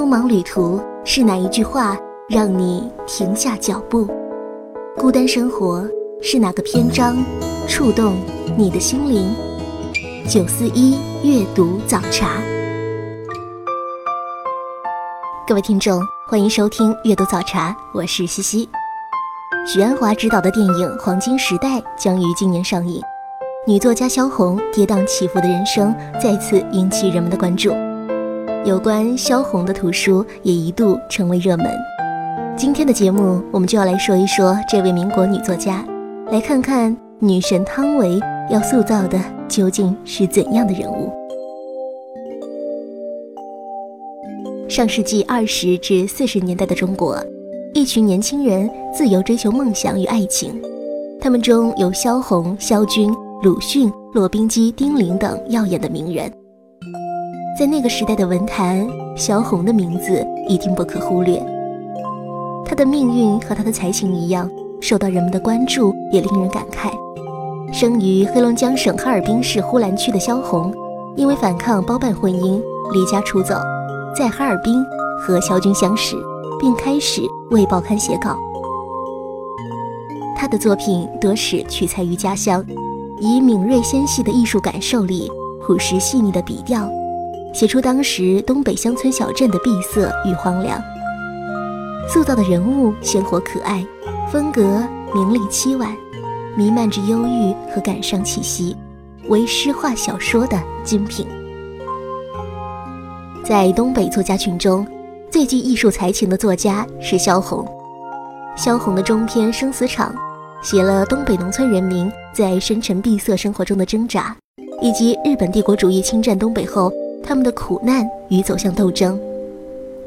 匆忙旅途，是哪一句话让你停下脚步？孤单生活，是哪个篇章触动你的心灵？九四一阅读早茶，各位听众，欢迎收听阅读早茶，我是西西。许鞍华执导的电影《黄金时代》将于今年上映，女作家萧红跌宕起伏的人生再次引起人们的关注。有关萧红的图书也一度成为热门。今天的节目，我们就要来说一说这位民国女作家，来看看女神汤唯要塑造的究竟是怎样的人物。上世纪二十至四十年代的中国，一群年轻人自由追求梦想与爱情，他们中有萧红、萧军、鲁迅、骆宾基、丁玲等耀眼的名人。在那个时代的文坛，萧红的名字一定不可忽略。她的命运和她的才情一样，受到人们的关注，也令人感慨。生于黑龙江省哈尔滨市呼兰区的萧红，因为反抗包办婚姻，离家出走，在哈尔滨和萧军相识，并开始为报刊写稿。他的作品多是取材于家乡，以敏锐纤细的艺术感受力，朴实细腻的笔调。写出当时东北乡村小镇的闭塞与荒凉，塑造的人物鲜活可爱，风格明丽凄婉，弥漫着忧郁和感伤气息，为诗画小说的精品。在东北作家群中，最具艺术才情的作家是萧红。萧红的中篇《生死场》，写了东北农村人民在深沉闭塞生活中的挣扎，以及日本帝国主义侵占东北后。他们的苦难与走向斗争，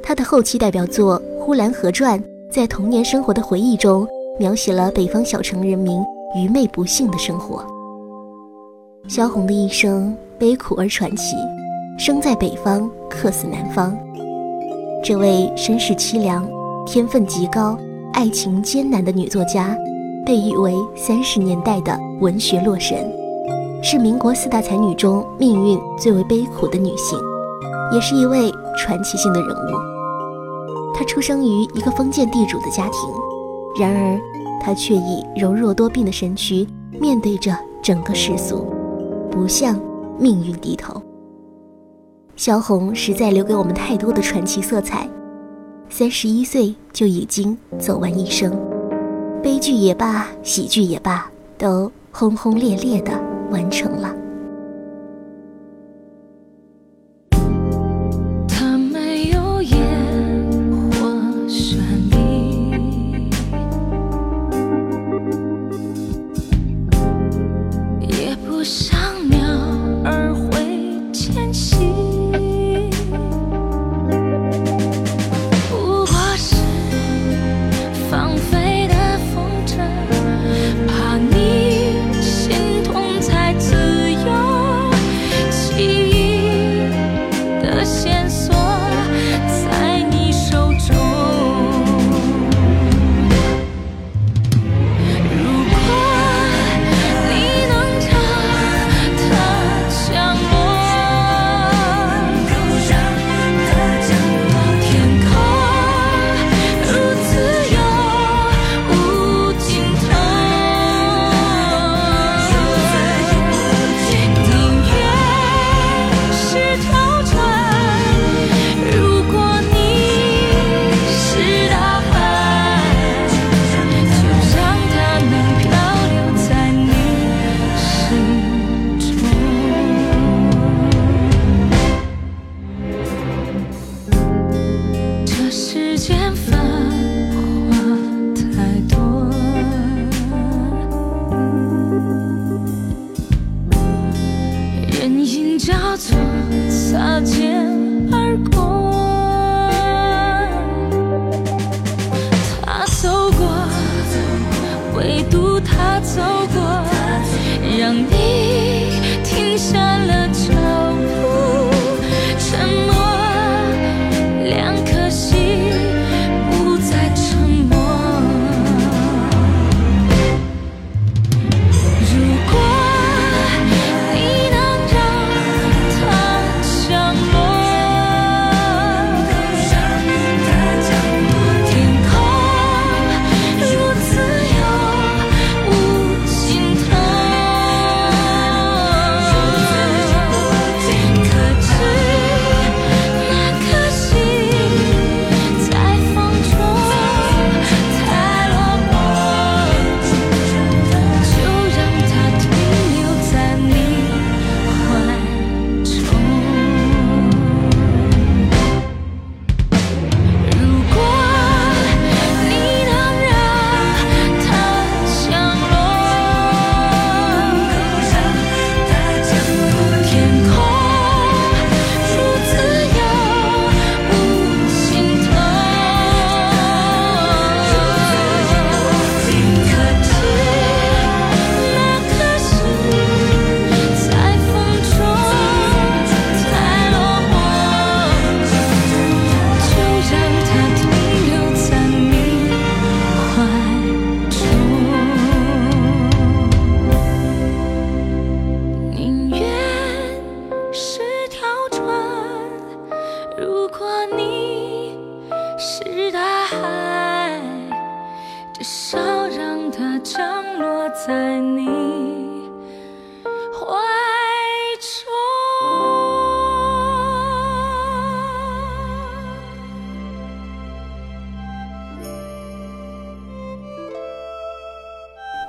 他的后期代表作《呼兰河传》在童年生活的回忆中，描写了北方小城人民愚昧不幸的生活。萧红的一生悲苦而传奇，生在北方，客死南方。这位身世凄凉、天分极高、爱情艰难的女作家，被誉为三十年代的文学洛神。是民国四大才女中命运最为悲苦的女性，也是一位传奇性的人物。她出生于一个封建地主的家庭，然而她却以柔弱多病的身躯面对着整个世俗，不向命运低头。萧红实在留给我们太多的传奇色彩，三十一岁就已经走完一生，悲剧也罢，喜剧也罢，都轰轰烈烈的。完成了。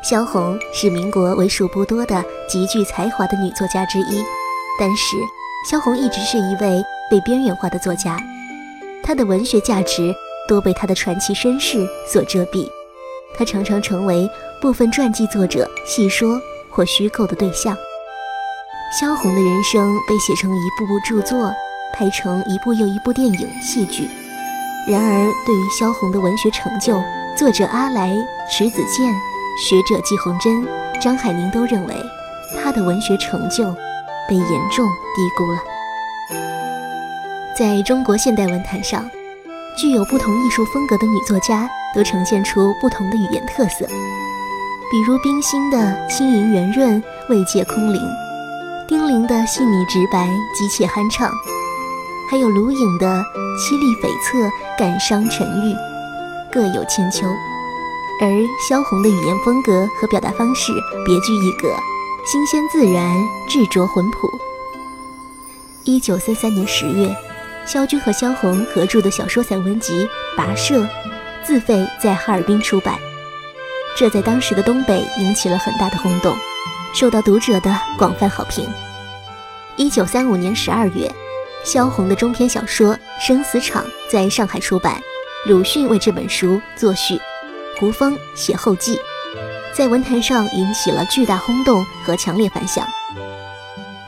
萧红是民国为数不多的极具才华的女作家之一，但是萧红一直是一位被边缘化的作家，她的文学价值多被她的传奇身世所遮蔽，她常常成为部分传记作者戏说或虚构的对象。萧红的人生被写成一部部著作，拍成一部又一部电影、戏剧。然而，对于萧红的文学成就，作者阿来、迟子建。学者季红珍、张海宁都认为，他的文学成就被严重低估了。在中国现代文坛上，具有不同艺术风格的女作家都呈现出不同的语言特色，比如冰心的轻盈圆润、慰藉空灵；丁玲的细腻直白、机切酣畅；还有卢颖的凄厉悱恻、感伤沉郁，各有千秋。而萧红的语言风格和表达方式别具一格，新鲜自然，质拙浑朴。一九三三年十月，萧军和萧红合著的小说散文集《跋涉》，自费在哈尔滨出版，这在当时的东北引起了很大的轰动，受到读者的广泛好评。一九三五年十二月，萧红的中篇小说《生死场》在上海出版，鲁迅为这本书作序。胡风写后记，在文坛上引起了巨大轰动和强烈反响。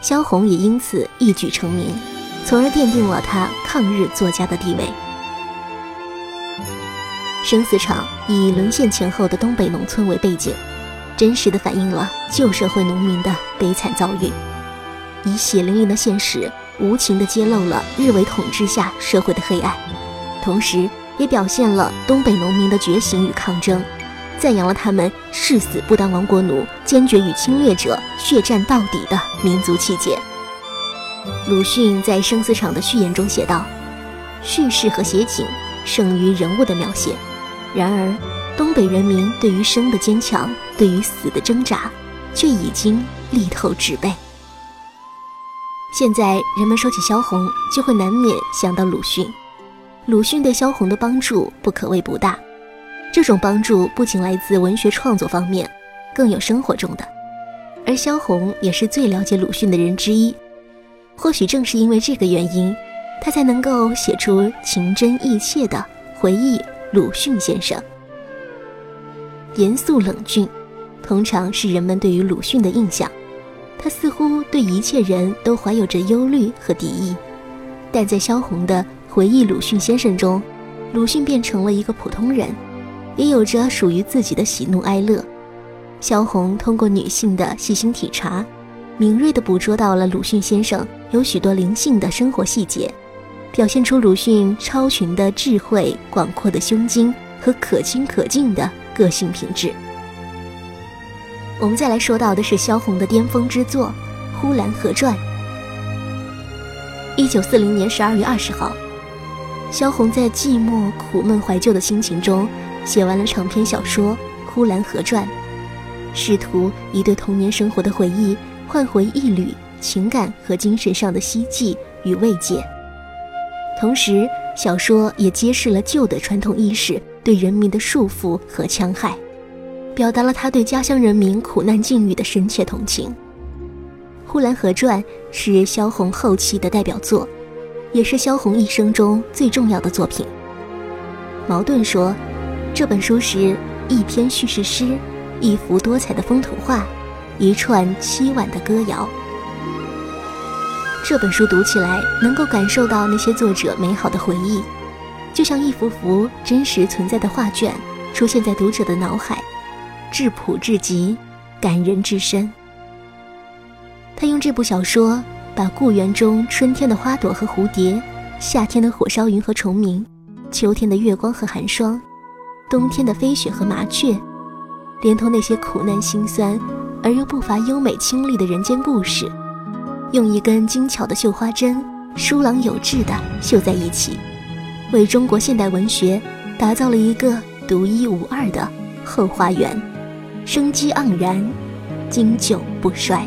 萧红也因此一举成名，从而奠定了她抗日作家的地位。《生死场》以沦陷前后的东北农村为背景，真实的反映了旧社会农民的悲惨遭遇，以血淋淋的现实，无情地揭露了日伪统治下社会的黑暗，同时。也表现了东北农民的觉醒与抗争，赞扬了他们誓死不当亡国奴、坚决与侵略者血战到底的民族气节。鲁迅在《生死场》的序言中写道：“叙事和写景胜于人物的描写。然而，东北人民对于生的坚强，对于死的挣扎，却已经力透纸背。”现在人们说起萧红，就会难免想到鲁迅。鲁迅对萧红的帮助不可谓不大，这种帮助不仅来自文学创作方面，更有生活中的。而萧红也是最了解鲁迅的人之一，或许正是因为这个原因，他才能够写出情真意切的回忆鲁迅先生。严肃冷峻，通常是人们对于鲁迅的印象。他似乎对一切人都怀有着忧虑和敌意，但在萧红的。回忆鲁迅先生中，鲁迅变成了一个普通人，也有着属于自己的喜怒哀乐。萧红通过女性的细心体察，敏锐地捕捉到了鲁迅先生有许多灵性的生活细节，表现出鲁迅超群的智慧、广阔的胸襟和可亲可敬的个性品质。我们再来说到的是萧红的巅峰之作《呼兰河传》。一九四零年十二月二十号。萧红在寂寞、苦闷、怀旧的心情中，写完了长篇小说《呼兰河传》，试图以对童年生活的回忆，换回一缕情感和精神上的希冀与慰藉。同时，小说也揭示了旧的传统意识对人民的束缚和戕害，表达了他对家乡人民苦难境遇的深切同情。《呼兰河传》是萧红后期的代表作。也是萧红一生中最重要的作品。茅盾说，这本书是一篇叙事诗，一幅多彩的风土画，一串凄婉的歌谣。这本书读起来能够感受到那些作者美好的回忆，就像一幅幅真实存在的画卷出现在读者的脑海，质朴至极，感人至深。他用这部小说。把故园中春天的花朵和蝴蝶，夏天的火烧云和虫鸣，秋天的月光和寒霜，冬天的飞雪和麻雀，连同那些苦难心酸而又不乏优美清丽的人间故事，用一根精巧的绣花针疏朗有致地绣在一起，为中国现代文学打造了一个独一无二的后花园，生机盎然，经久不衰。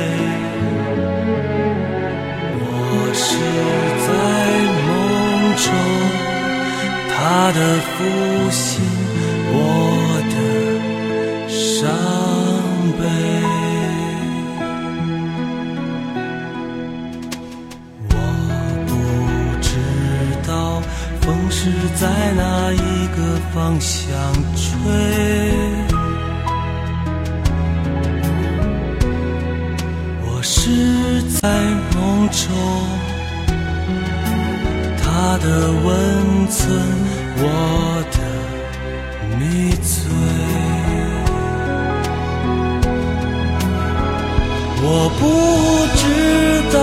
他的负心，我的伤悲。我不知道风是在哪一个方向吹？我是在梦中，他的温存，我的迷醉。我不知道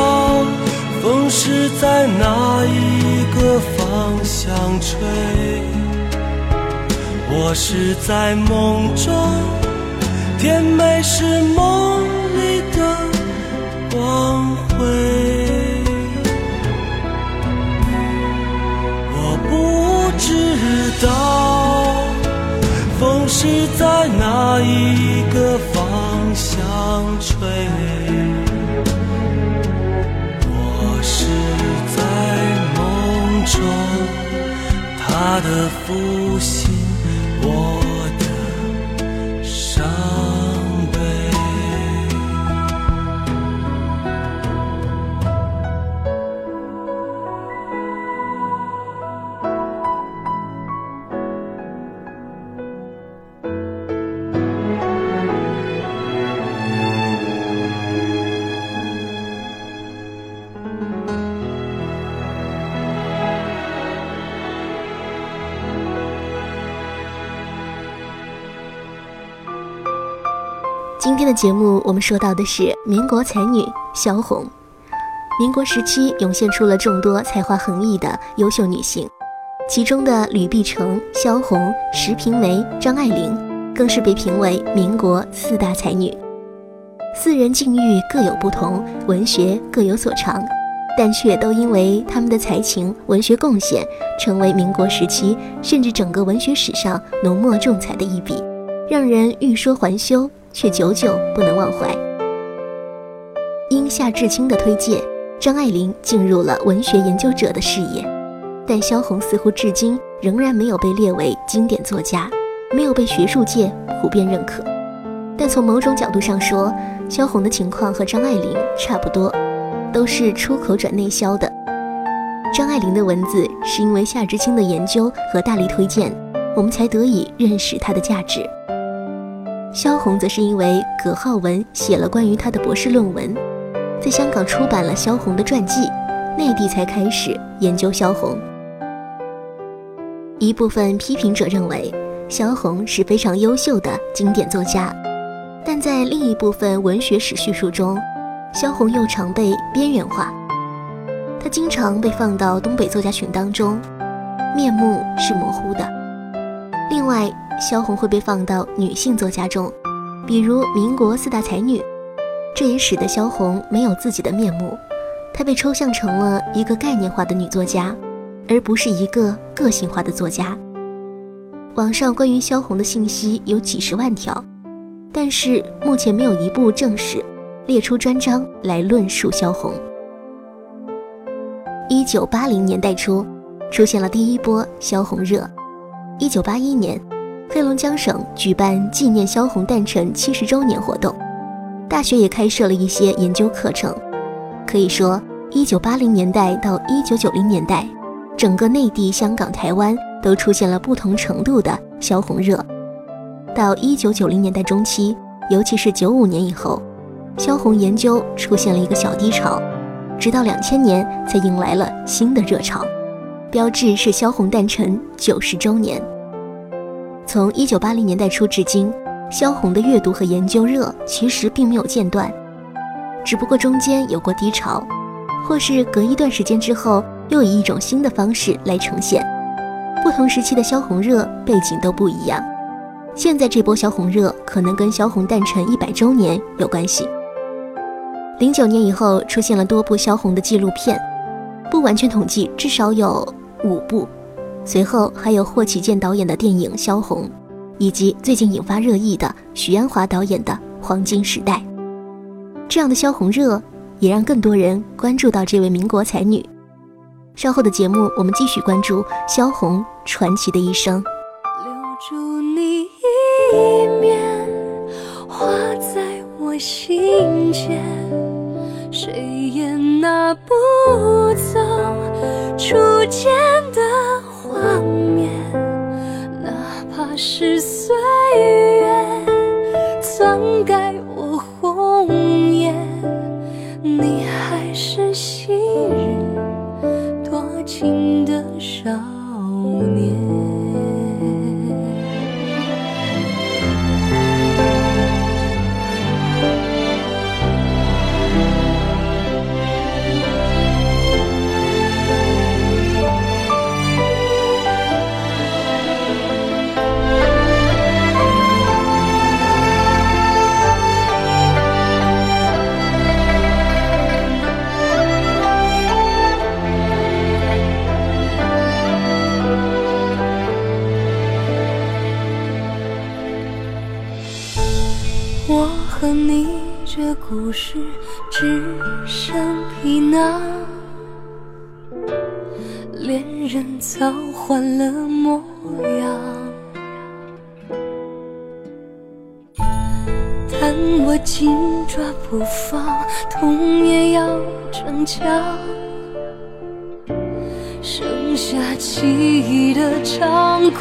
风是在哪一个方。向吹，我是在梦中，甜美是梦里的是在哪一个方向吹？我是在梦中他的抚今天的节目，我们说到的是民国才女萧红。民国时期涌现出了众多才华横溢的优秀女性，其中的吕碧城、萧红、石平梅、张爱玲，更是被评为民国四大才女。四人境遇各有不同，文学各有所长，但却都因为他们的才情、文学贡献，成为民国时期甚至整个文学史上浓墨重彩的一笔，让人欲说还休。却久久不能忘怀。因夏志清的推荐，张爱玲进入了文学研究者的视野，但萧红似乎至今仍然没有被列为经典作家，没有被学术界普遍认可。但从某种角度上说，萧红的情况和张爱玲差不多，都是出口转内销的。张爱玲的文字是因为夏志清的研究和大力推荐，我们才得以认识它的价值。萧红则是因为葛浩文写了关于她的博士论文，在香港出版了萧红的传记，内地才开始研究萧红。一部分批评者认为，萧红是非常优秀的经典作家，但在另一部分文学史叙述中，萧红又常被边缘化。她经常被放到东北作家群当中，面目是模糊的。另外，萧红会被放到女性作家中，比如民国四大才女，这也使得萧红没有自己的面目，她被抽象成了一个概念化的女作家，而不是一个个性化的作家。网上关于萧红的信息有几十万条，但是目前没有一部正史列出专章来论述萧红。一九八零年代初，出现了第一波萧红热。一九八一年，黑龙江省举办纪念萧红诞辰七十周年活动，大学也开设了一些研究课程。可以说，一九八零年代到一九九零年代，整个内地、香港、台湾都出现了不同程度的萧红热。到一九九零年代中期，尤其是九五年以后，萧红研究出现了一个小低潮，直到两千年才迎来了新的热潮。标志是萧红诞辰九十周年。从一九八零年代初至今，萧红的阅读和研究热其实并没有间断，只不过中间有过低潮，或是隔一段时间之后又以一种新的方式来呈现。不同时期的萧红热背景都不一样。现在这波萧红热可能跟萧红诞辰一百周年有关系。零九年以后出现了多部萧红的纪录片，不完全统计，至少有。五部，随后还有霍启建导演的电影《萧红》，以及最近引发热议的许鞍华导演的《黄金时代》。这样的萧红热，也让更多人关注到这位民国才女。稍后的节目，我们继续关注萧红传奇的一生。留住你一面，画在我心间，谁也拿不走。初见的画面，哪怕是岁月篡改我红颜，你还是昔日多情的少年。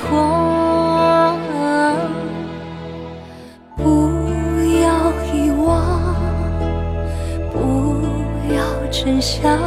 光不要遗忘不要真相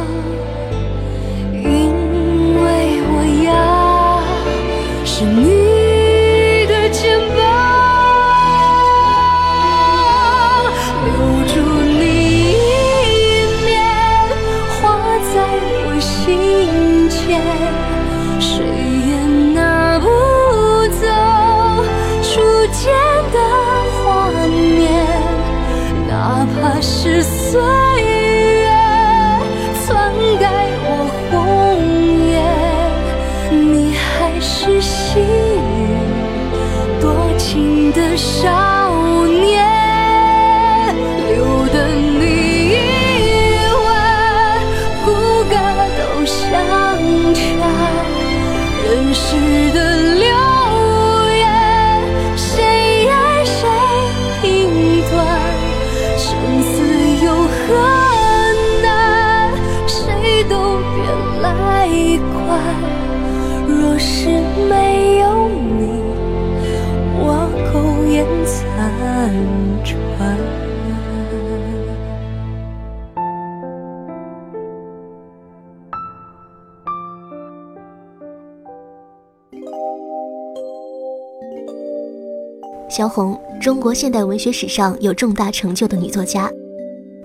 萧红，中国现代文学史上有重大成就的女作家。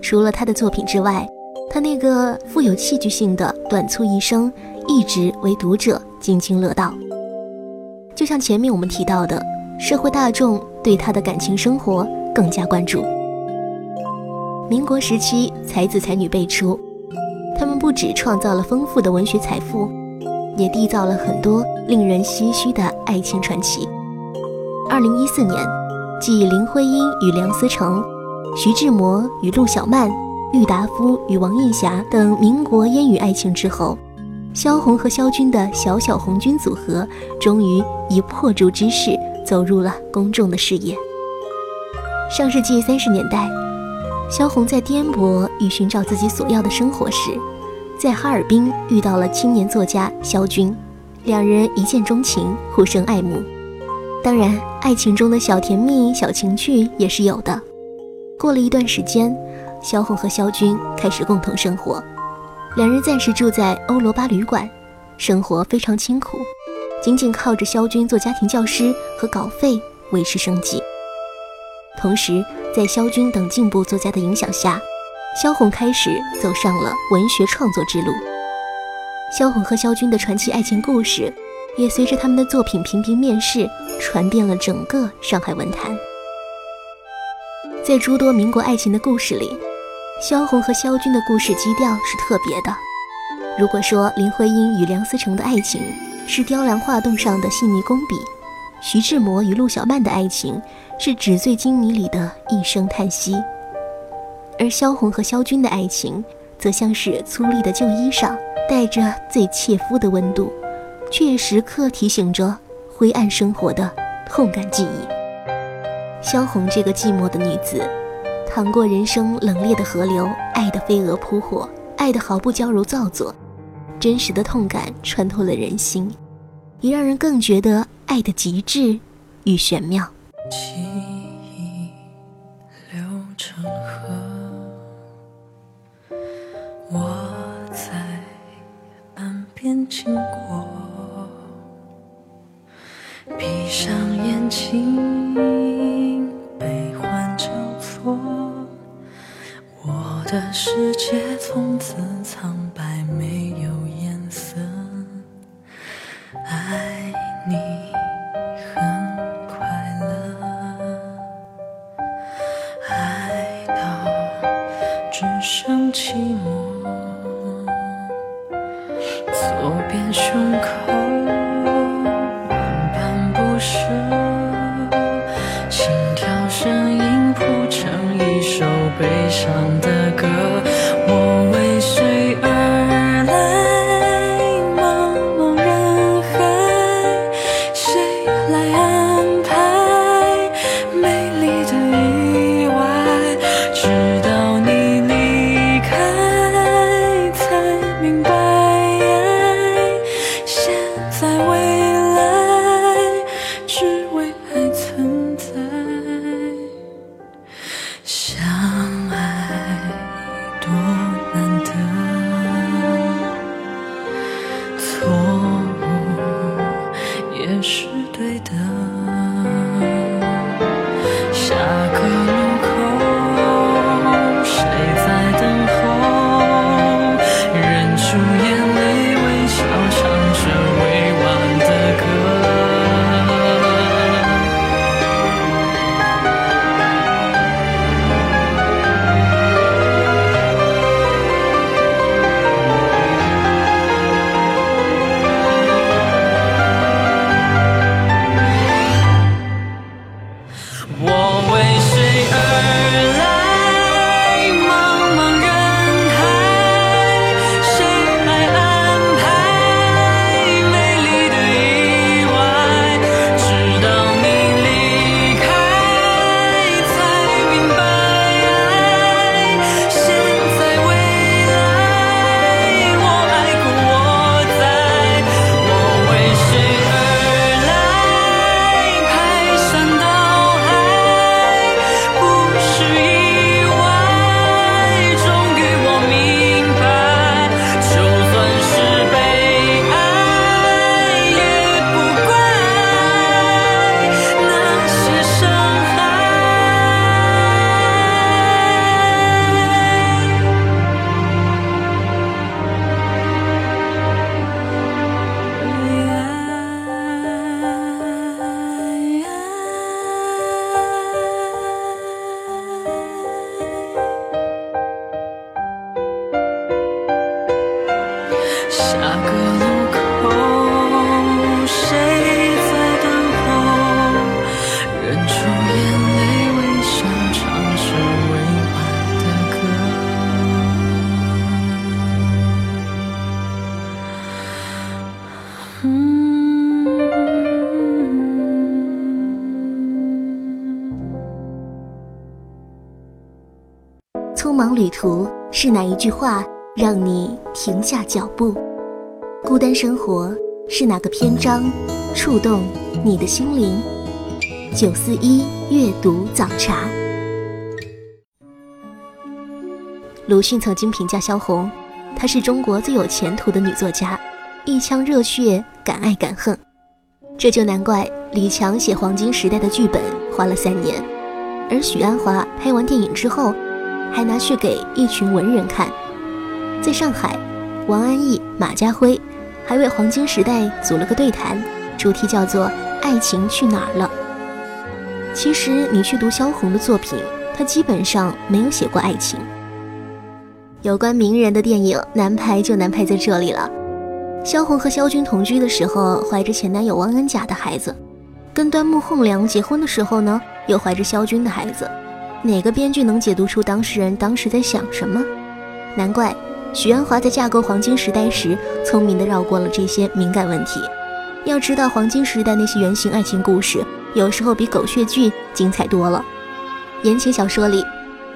除了她的作品之外，她那个富有戏剧性的短促一生，一直为读者津津乐道。就像前面我们提到的，社会大众对她的感情生活更加关注。民国时期，才子才女辈出，他们不止创造了丰富的文学财富，也缔造了很多令人唏嘘的爱情传奇。二零一四年，继林徽因与梁思成、徐志摩与陆小曼、郁达夫与王映霞等民国烟雨爱情之后，萧红和萧军的小小红军组合终于以破竹之势走入了公众的视野。上世纪三十年代。萧红在颠簸与寻找自己所要的生活时，在哈尔滨遇到了青年作家萧军，两人一见钟情，互生爱慕。当然，爱情中的小甜蜜、小情趣也是有的。过了一段时间，萧红和萧军开始共同生活，两人暂时住在欧罗巴旅馆，生活非常清苦，仅仅靠着萧军做家庭教师和稿费维持生计。同时，在萧军等进步作家的影响下，萧红开始走上了文学创作之路。萧红和萧军的传奇爱情故事，也随着他们的作品频频面世，传遍了整个上海文坛。在诸多民国爱情的故事里，萧红和萧军的故事基调是特别的。如果说林徽因与梁思成的爱情是雕梁画栋上的细腻工笔，徐志摩与陆小曼的爱情。是纸醉金迷里的一声叹息，而萧红和萧军的爱情，则像是粗粝的旧衣裳，带着最切肤的温度，却也时刻提醒着灰暗生活的痛感记忆。萧红这个寂寞的女子，淌过人生冷冽的河流，爱的飞蛾扑火，爱的毫不娇柔造作，真实的痛感穿透了人心，也让人更觉得爱的极致与玄妙。记忆流成河，我在岸边经过，闭上眼睛，悲欢交错，我的世界从此苍白，没有颜色，爱你很快乐，爱到只剩。寂寞，左边胸口心跳声音谱成一首悲伤的匆忙旅途是哪一句话让你停下脚步？孤单生活是哪个篇章触动你的心灵？九四一阅读早茶。鲁迅曾经评价萧红她是中国最有前途的女作家。一腔热血，敢爱敢恨。这就难怪李强写《黄金时代》的剧本花了三年，而许鞍华拍完电影之后，还拿去给一群文人看。在上海，王安忆、马家辉还为《黄金时代》组了个对谈，主题叫做“爱情去哪儿了”。其实你去读萧红的作品，她基本上没有写过爱情。有关名人的电影难拍就难拍在这里了。萧红和萧军同居的时候，怀着前男友汪恩甲的孩子；跟端木蕻良结婚的时候呢，又怀着萧军的孩子。哪个编剧能解读出当事人当时在想什么？难怪许鞍华在架构《黄金时代》时，聪明地绕过了这些敏感问题。要知道，《黄金时代》那些原型爱情故事，有时候比狗血剧精彩多了。言情小说里。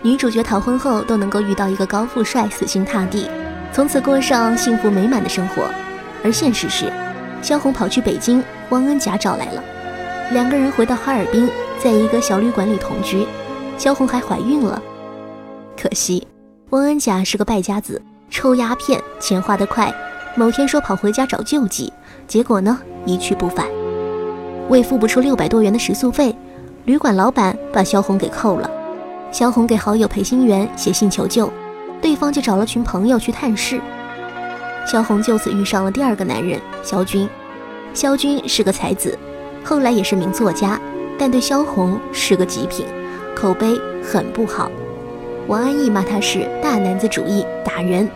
女主角逃婚后都能够遇到一个高富帅，死心塌地，从此过上幸福美满的生活。而现实是，萧红跑去北京，汪恩甲找来了，两个人回到哈尔滨，在一个小旅馆里同居，萧红还怀孕了。可惜，汪恩甲是个败家子，抽鸦片，钱花得快。某天说跑回家找救济，结果呢一去不返。为付不出六百多元的食宿费，旅馆老板把萧红给扣了。萧红给好友裴新元写信求救，对方就找了群朋友去探视。萧红就此遇上了第二个男人萧军。萧军是个才子，后来也是名作家，但对萧红是个极品，口碑很不好。王安忆骂他是大男子主义打人。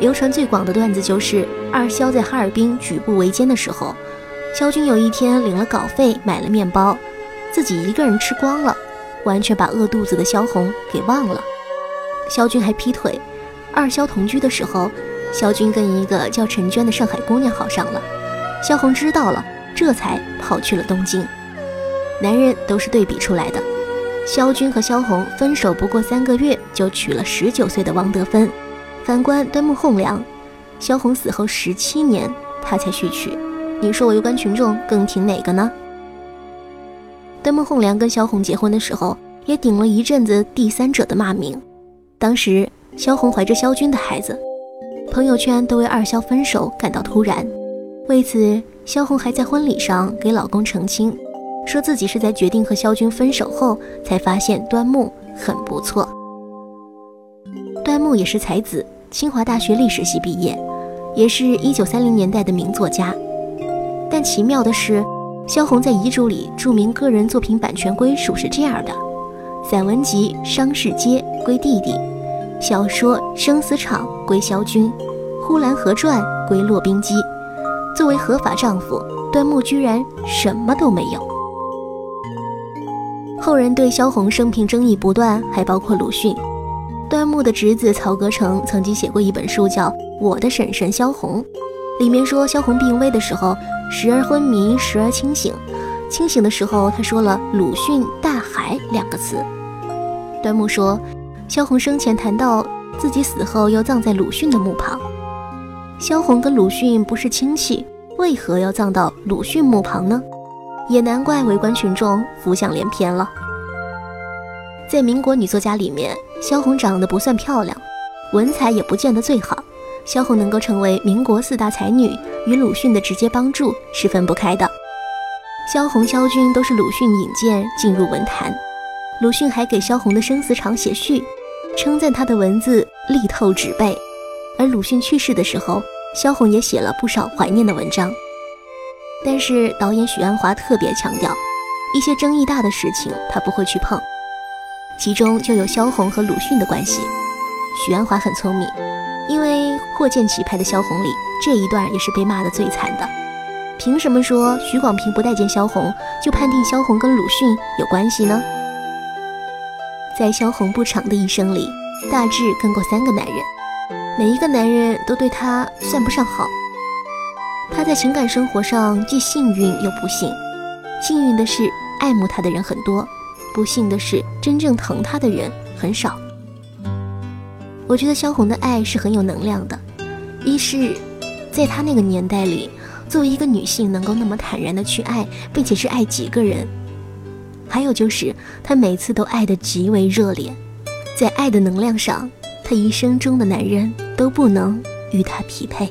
流传最广的段子就是二萧在哈尔滨举步维艰的时候，萧军有一天领了稿费买了面包，自己一个人吃光了。完全把饿肚子的萧红给忘了。萧军还劈腿。二萧同居的时候，萧军跟一个叫陈娟的上海姑娘好上了。萧红知道了，这才跑去了东京。男人都是对比出来的。萧军和萧红分手不过三个月，就娶了十九岁的王德芬。反观端木蕻良，萧红死后十七年，他才续娶。你说我围观群众更挺哪个呢？端木蕻良跟萧红结婚的时候，也顶了一阵子第三者的骂名。当时萧红怀着萧军的孩子，朋友圈都为二萧分手感到突然。为此，萧红还在婚礼上给老公澄清，说自己是在决定和萧军分手后，才发现端木很不错。端木也是才子，清华大学历史系毕业，也是一九三零年代的名作家。但奇妙的是。萧红在遗嘱里注明个人作品版权归属是这样的：散文集《伤逝街》归弟弟，小说《生死场》归萧军，《呼兰河传》归骆宾基。作为合法丈夫，端木居然什么都没有。后人对萧红生平争议不断，还包括鲁迅。端木的侄子曹格成曾经写过一本书，叫《我的婶婶萧红》，里面说萧红病危的时候。时而昏迷，时而清醒。清醒的时候，他说了“鲁迅大海”两个词。端木说，萧红生前谈到自己死后要葬在鲁迅的墓旁。萧红跟鲁迅不是亲戚，为何要葬到鲁迅墓旁呢？也难怪围观群众浮想联翩了。在民国女作家里面，萧红长得不算漂亮，文采也不见得最好。萧红能够成为民国四大才女，与鲁迅的直接帮助是分不开的。萧红、萧军都是鲁迅引荐进入文坛，鲁迅还给萧红的《生死场》写序，称赞他的文字力透纸背。而鲁迅去世的时候，萧红也写了不少怀念的文章。但是导演许鞍华特别强调，一些争议大的事情他不会去碰，其中就有萧红和鲁迅的关系。许鞍华很聪明。因为霍建起拍的《萧红》里这一段也是被骂得最惨的。凭什么说许广平不待见萧红，就判定萧红跟鲁迅有关系呢？在萧红不长的一生里，大致跟过三个男人，每一个男人都对她算不上好。她在情感生活上既幸运又不幸。幸运的是爱慕她的人很多，不幸的是真正疼她的人很少。我觉得萧红的爱是很有能量的，一是，在她那个年代里，作为一个女性能够那么坦然的去爱，并且是爱几个人，还有就是他每次都爱得极为热烈，在爱的能量上，他一生中的男人都不能与他匹配。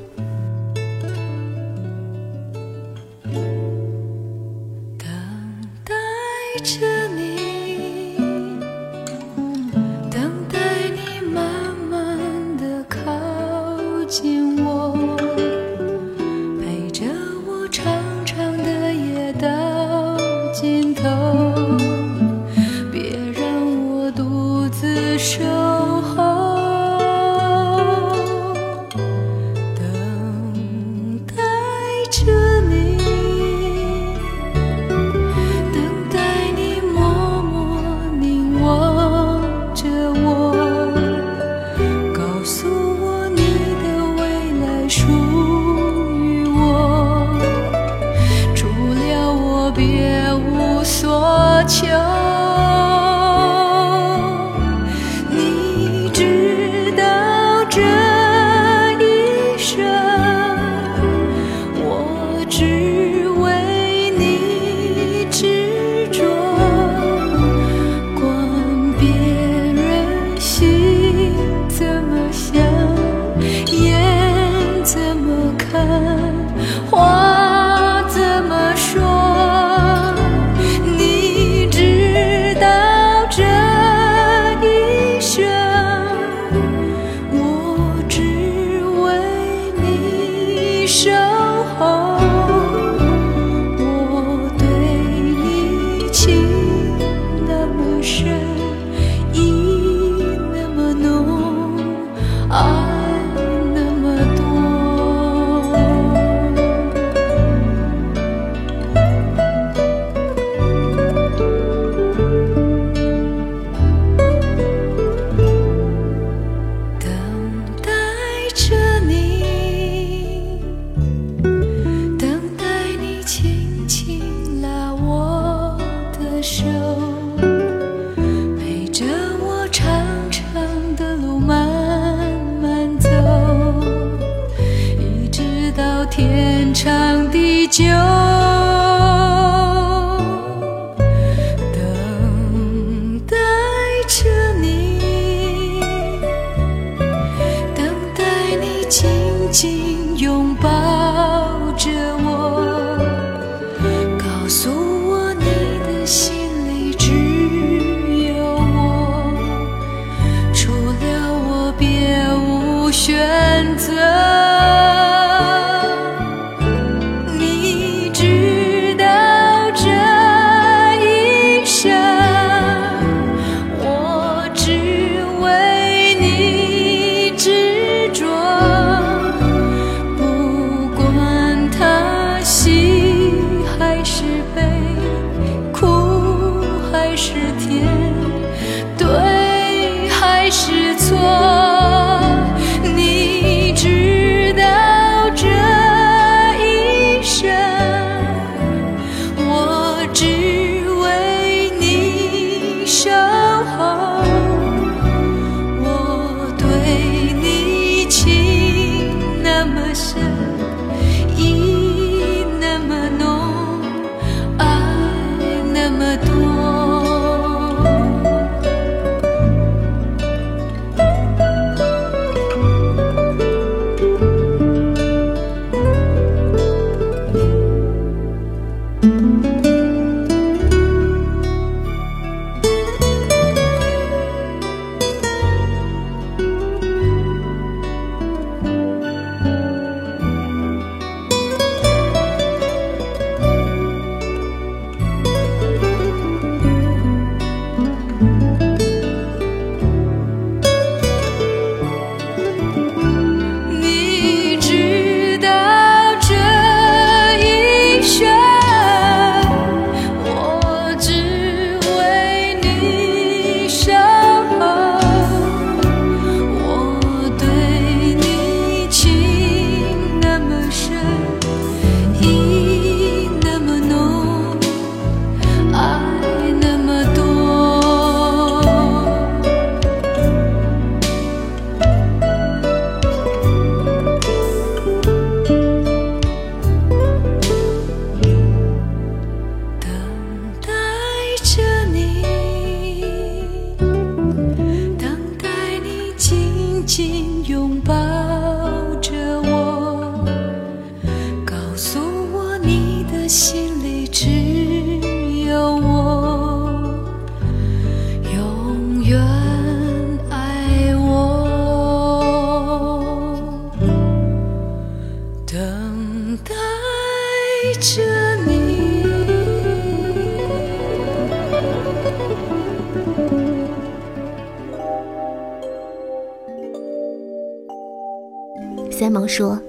三毛说：“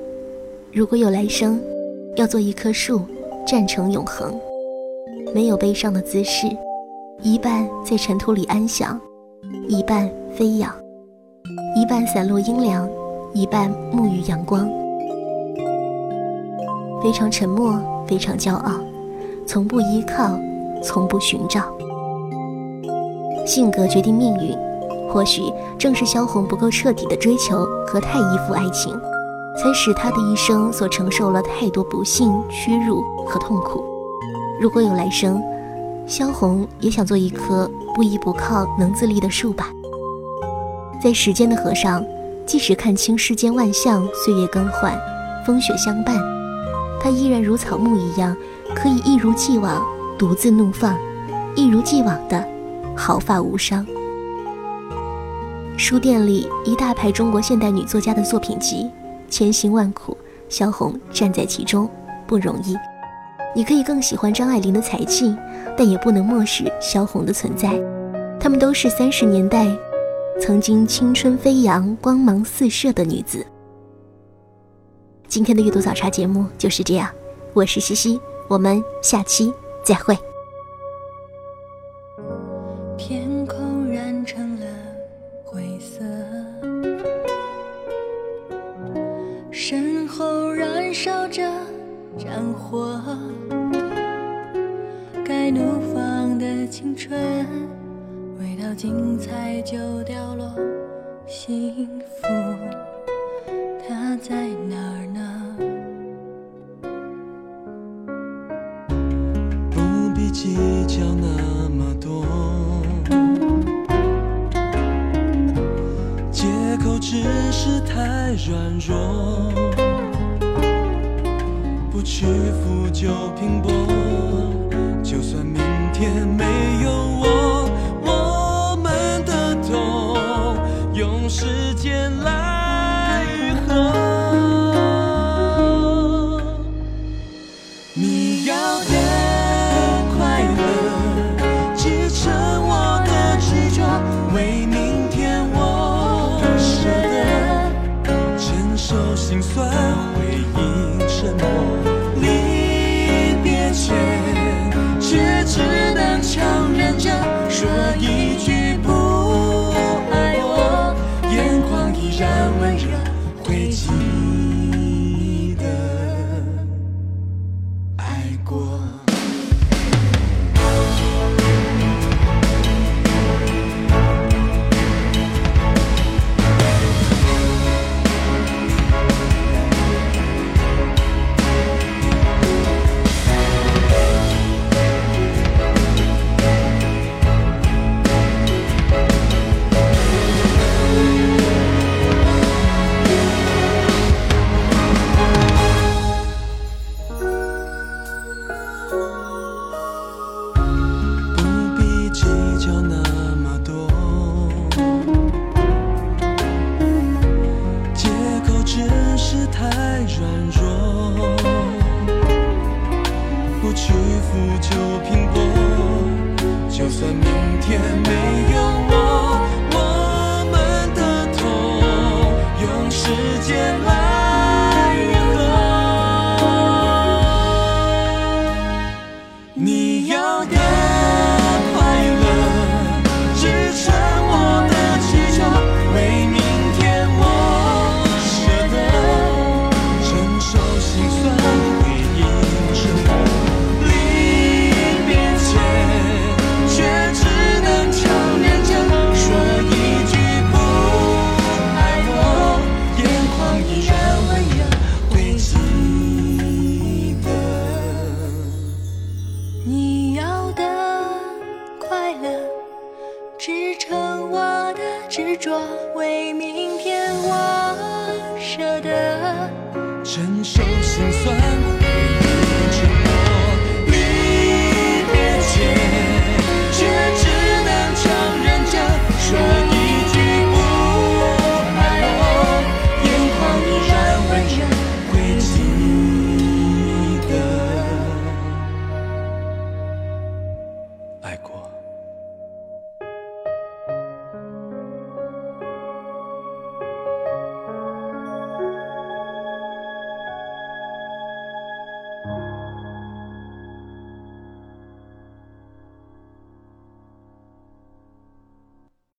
如果有来生，要做一棵树，站成永恒，没有悲伤的姿势，一半在尘土里安详，一半飞扬，一半散落阴凉，一半沐浴阳光。”非常沉默，非常骄傲，从不依靠，从不寻找。性格决定命运。”或许正是萧红不够彻底的追求和太依附爱情，才使她的一生所承受了太多不幸、屈辱和痛苦。如果有来生，萧红也想做一棵不依不靠、能自立的树吧。在时间的河上，即使看清世间万象，岁月更换，风雪相伴，她依然如草木一样，可以一如既往独自怒放，一如既往的毫发无伤。书店里一大排中国现代女作家的作品集，千辛万苦，萧红站在其中不容易。你可以更喜欢张爱玲的才气，但也不能漠视萧红的存在。她们都是三十年代曾经青春飞扬、光芒四射的女子。今天的阅读早茶节目就是这样，我是西西，我们下期再会。天空染成了灰色，身后燃烧着战火，该怒放的青春，味道精彩就掉落。幸福，计较那么多，借口只是太软弱。不屈服就拼搏，就算明天没有，我受心酸，